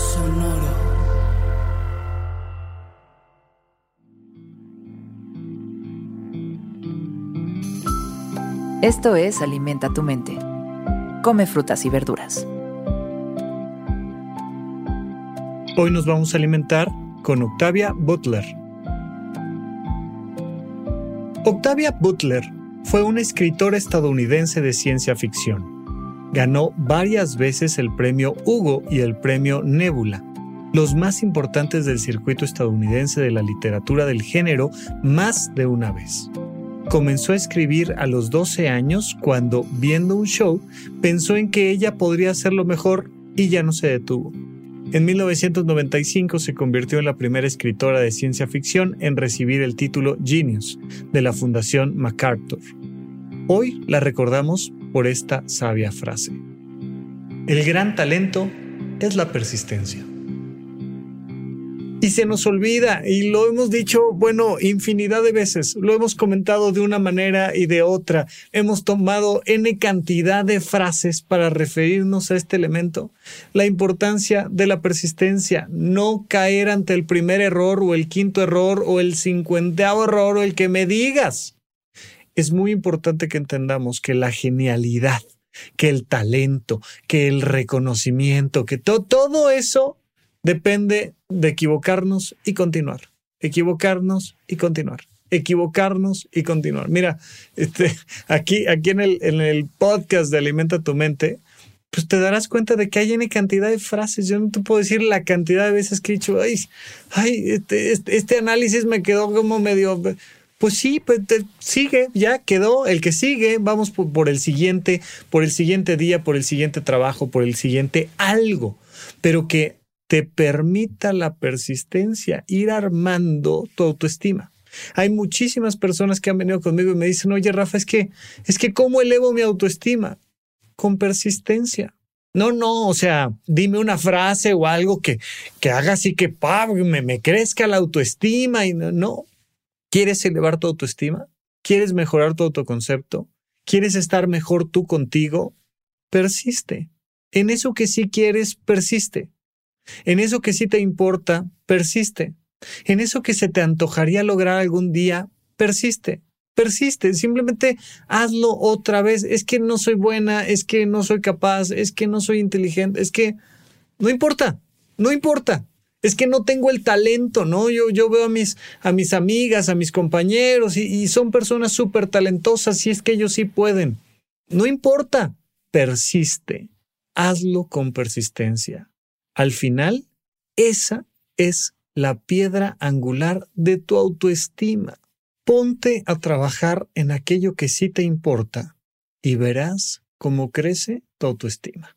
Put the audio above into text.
Sonoro. Esto es Alimenta tu mente. Come frutas y verduras. Hoy nos vamos a alimentar con Octavia Butler. Octavia Butler fue una escritora estadounidense de ciencia ficción. Ganó varias veces el premio Hugo y el premio Nebula, los más importantes del circuito estadounidense de la literatura del género, más de una vez. Comenzó a escribir a los 12 años cuando, viendo un show, pensó en que ella podría hacerlo mejor y ya no se detuvo. En 1995 se convirtió en la primera escritora de ciencia ficción en recibir el título Genius de la Fundación MacArthur. Hoy la recordamos por esta sabia frase. El gran talento es la persistencia. Y se nos olvida, y lo hemos dicho, bueno, infinidad de veces, lo hemos comentado de una manera y de otra, hemos tomado n cantidad de frases para referirnos a este elemento, la importancia de la persistencia, no caer ante el primer error o el quinto error o el cincuentavo error o el que me digas. Es muy importante que entendamos que la genialidad, que el talento, que el reconocimiento, que todo eso depende de equivocarnos y continuar. Equivocarnos y continuar. Equivocarnos y continuar. Mira, este, aquí, aquí en, el, en el podcast de Alimenta tu mente, pues te darás cuenta de que hay una cantidad de frases. Yo no te puedo decir la cantidad de veces que he dicho, ay, ay este, este, este análisis me quedó como medio... Pues sí, pues sigue, ya quedó el que sigue, vamos por, el siguiente, por el siguiente día, por el siguiente trabajo, por el siguiente algo, pero que te permita la persistencia, ir armando tu autoestima. Hay muchísimas personas que han venido conmigo y me dicen, oye Rafa, es que, es que ¿cómo elevo mi autoestima? Con persistencia. No, no, o sea, dime una frase o algo que, que haga así que me, me crezca la autoestima y no, no. ¿Quieres elevar tu autoestima? ¿Quieres mejorar tu autoconcepto? ¿Quieres estar mejor tú contigo? Persiste. En eso que sí quieres, persiste. En eso que sí te importa, persiste. En eso que se te antojaría lograr algún día, persiste. Persiste, simplemente hazlo otra vez. Es que no soy buena, es que no soy capaz, es que no soy inteligente, es que no importa, no importa. Es que no tengo el talento, ¿no? Yo, yo veo a mis, a mis amigas, a mis compañeros y, son personas súper talentosas y es que ellos sí pueden. No importa, persiste. Hazlo con persistencia. Al final, esa es la piedra angular de tu autoestima. Ponte a trabajar en aquello que sí te importa y verás cómo crece tu autoestima.